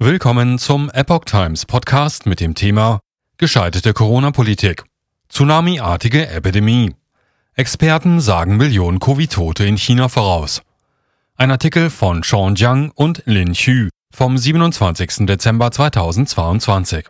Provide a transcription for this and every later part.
Willkommen zum Epoch Times Podcast mit dem Thema Gescheiterte Corona-Politik. Tsunami-artige Epidemie. Experten sagen Millionen Covid-Tote in China voraus. Ein Artikel von Sean Jiang und Lin Xu vom 27. Dezember 2022.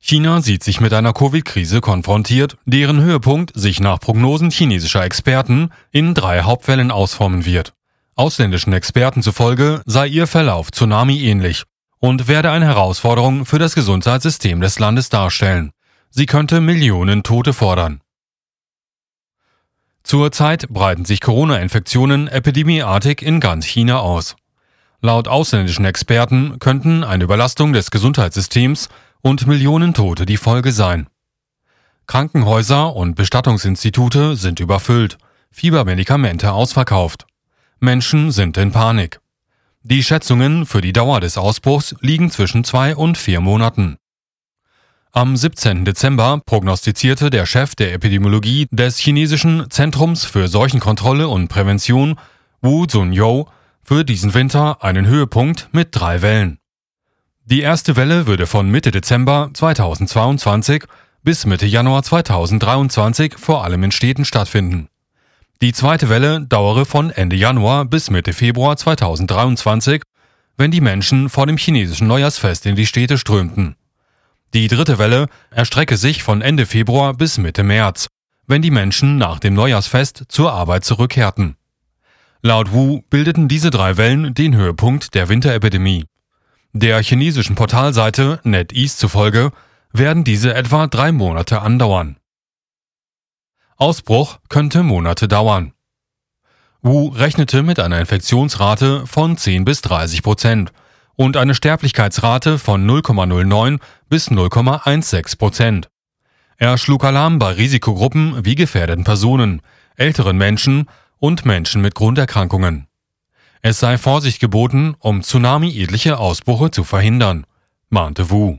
China sieht sich mit einer Covid-Krise konfrontiert, deren Höhepunkt sich nach Prognosen chinesischer Experten in drei Hauptwellen ausformen wird. Ausländischen Experten zufolge sei ihr Verlauf Tsunami ähnlich und werde eine Herausforderung für das Gesundheitssystem des Landes darstellen. Sie könnte Millionen Tote fordern. Zurzeit breiten sich Corona-Infektionen epidemieartig in ganz China aus. Laut ausländischen Experten könnten eine Überlastung des Gesundheitssystems und Millionen Tote die Folge sein. Krankenhäuser und Bestattungsinstitute sind überfüllt, Fiebermedikamente ausverkauft. Menschen sind in Panik. Die Schätzungen für die Dauer des Ausbruchs liegen zwischen zwei und vier Monaten. Am 17. Dezember prognostizierte der Chef der Epidemiologie des chinesischen Zentrums für Seuchenkontrolle und Prävention, Wu Zunyou, für diesen Winter einen Höhepunkt mit drei Wellen. Die erste Welle würde von Mitte Dezember 2022 bis Mitte Januar 2023 vor allem in Städten stattfinden. Die zweite Welle dauere von Ende Januar bis Mitte Februar 2023, wenn die Menschen vor dem chinesischen Neujahrsfest in die Städte strömten. Die dritte Welle erstrecke sich von Ende Februar bis Mitte März, wenn die Menschen nach dem Neujahrsfest zur Arbeit zurückkehrten. Laut Wu bildeten diese drei Wellen den Höhepunkt der Winterepidemie. Der chinesischen Portalseite NetEase zufolge werden diese etwa drei Monate andauern. Ausbruch könnte Monate dauern. Wu rechnete mit einer Infektionsrate von 10 bis 30 Prozent und eine Sterblichkeitsrate von 0,09 bis 0,16 Prozent. Er schlug Alarm bei Risikogruppen wie gefährdeten Personen, älteren Menschen und Menschen mit Grunderkrankungen. Es sei Vorsicht geboten, um tsunami-ähnliche Ausbrüche zu verhindern, mahnte Wu.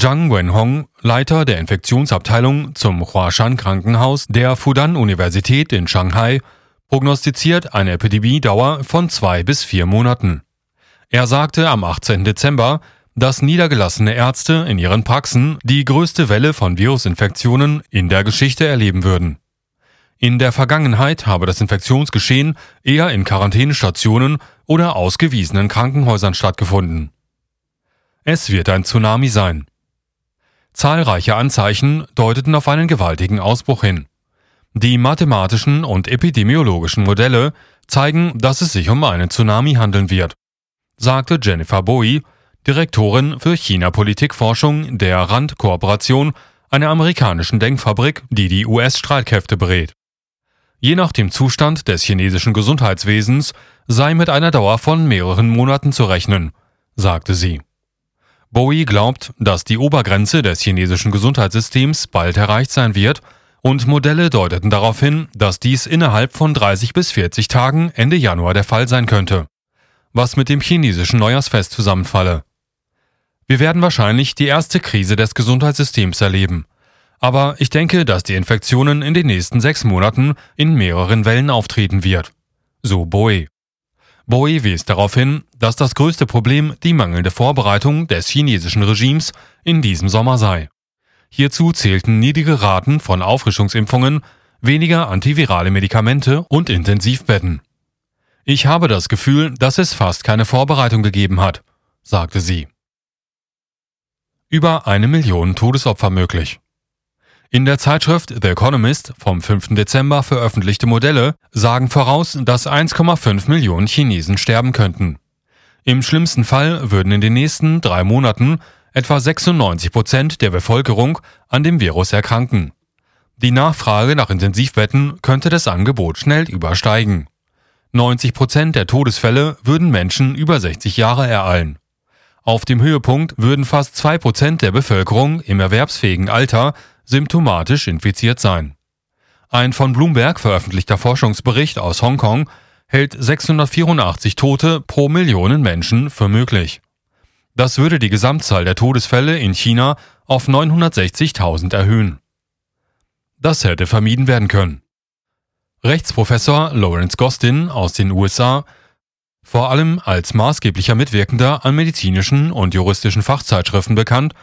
Zhang Wenhong, Leiter der Infektionsabteilung zum Huashan Krankenhaus der Fudan-Universität in Shanghai, prognostiziert eine Epidemiedauer von zwei bis vier Monaten. Er sagte am 18. Dezember, dass niedergelassene Ärzte in ihren Praxen die größte Welle von Virusinfektionen in der Geschichte erleben würden. In der Vergangenheit habe das Infektionsgeschehen eher in Quarantänestationen oder ausgewiesenen Krankenhäusern stattgefunden. Es wird ein Tsunami sein. Zahlreiche Anzeichen deuteten auf einen gewaltigen Ausbruch hin. Die mathematischen und epidemiologischen Modelle zeigen, dass es sich um einen Tsunami handeln wird, sagte Jennifer Bowie, Direktorin für China-Politikforschung der Rand-Kooperation, einer amerikanischen Denkfabrik, die die US-Streitkräfte berät. Je nach dem Zustand des chinesischen Gesundheitswesens sei mit einer Dauer von mehreren Monaten zu rechnen, sagte sie. Bowie glaubt, dass die Obergrenze des chinesischen Gesundheitssystems bald erreicht sein wird und Modelle deuteten darauf hin, dass dies innerhalb von 30 bis 40 Tagen Ende Januar der Fall sein könnte, was mit dem chinesischen Neujahrsfest zusammenfalle. Wir werden wahrscheinlich die erste Krise des Gesundheitssystems erleben. Aber ich denke, dass die Infektionen in den nächsten sechs Monaten in mehreren Wellen auftreten wird. So Bowie. Bowie wies darauf hin, dass das größte Problem die mangelnde Vorbereitung des chinesischen Regimes in diesem Sommer sei. Hierzu zählten niedrige Raten von Auffrischungsimpfungen, weniger antivirale Medikamente und Intensivbetten. Ich habe das Gefühl, dass es fast keine Vorbereitung gegeben hat, sagte sie. Über eine Million Todesopfer möglich. In der Zeitschrift The Economist vom 5. Dezember veröffentlichte Modelle sagen voraus, dass 1,5 Millionen Chinesen sterben könnten. Im schlimmsten Fall würden in den nächsten drei Monaten etwa 96 Prozent der Bevölkerung an dem Virus erkranken. Die Nachfrage nach Intensivbetten könnte das Angebot schnell übersteigen. 90 Prozent der Todesfälle würden Menschen über 60 Jahre ereilen. Auf dem Höhepunkt würden fast zwei Prozent der Bevölkerung im erwerbsfähigen Alter symptomatisch infiziert sein. Ein von Bloomberg veröffentlichter Forschungsbericht aus Hongkong hält 684 Tote pro Millionen Menschen für möglich. Das würde die Gesamtzahl der Todesfälle in China auf 960.000 erhöhen. Das hätte vermieden werden können. Rechtsprofessor Lawrence Gostin aus den USA vor allem als maßgeblicher Mitwirkender an medizinischen und juristischen Fachzeitschriften bekannt,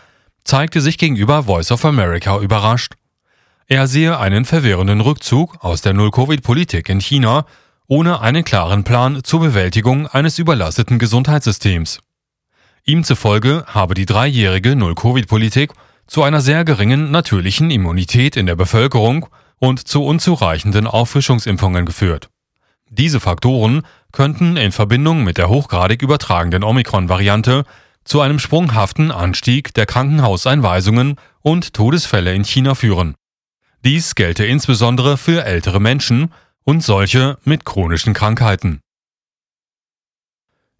zeigte sich gegenüber Voice of America überrascht. Er sehe einen verwirrenden Rückzug aus der Null-Covid-Politik in China ohne einen klaren Plan zur Bewältigung eines überlasteten Gesundheitssystems. Ihm zufolge habe die dreijährige Null-Covid-Politik zu einer sehr geringen natürlichen Immunität in der Bevölkerung und zu unzureichenden Auffrischungsimpfungen geführt. Diese Faktoren könnten in Verbindung mit der hochgradig übertragenden Omikron-Variante zu einem sprunghaften Anstieg der Krankenhauseinweisungen und Todesfälle in China führen. Dies gelte insbesondere für ältere Menschen und solche mit chronischen Krankheiten.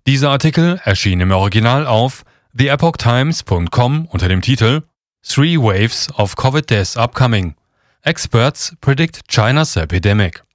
Dieser Artikel erschien im Original auf theepochtimes.com unter dem Titel Three Waves of Covid Deaths Upcoming. Experts predict China's epidemic.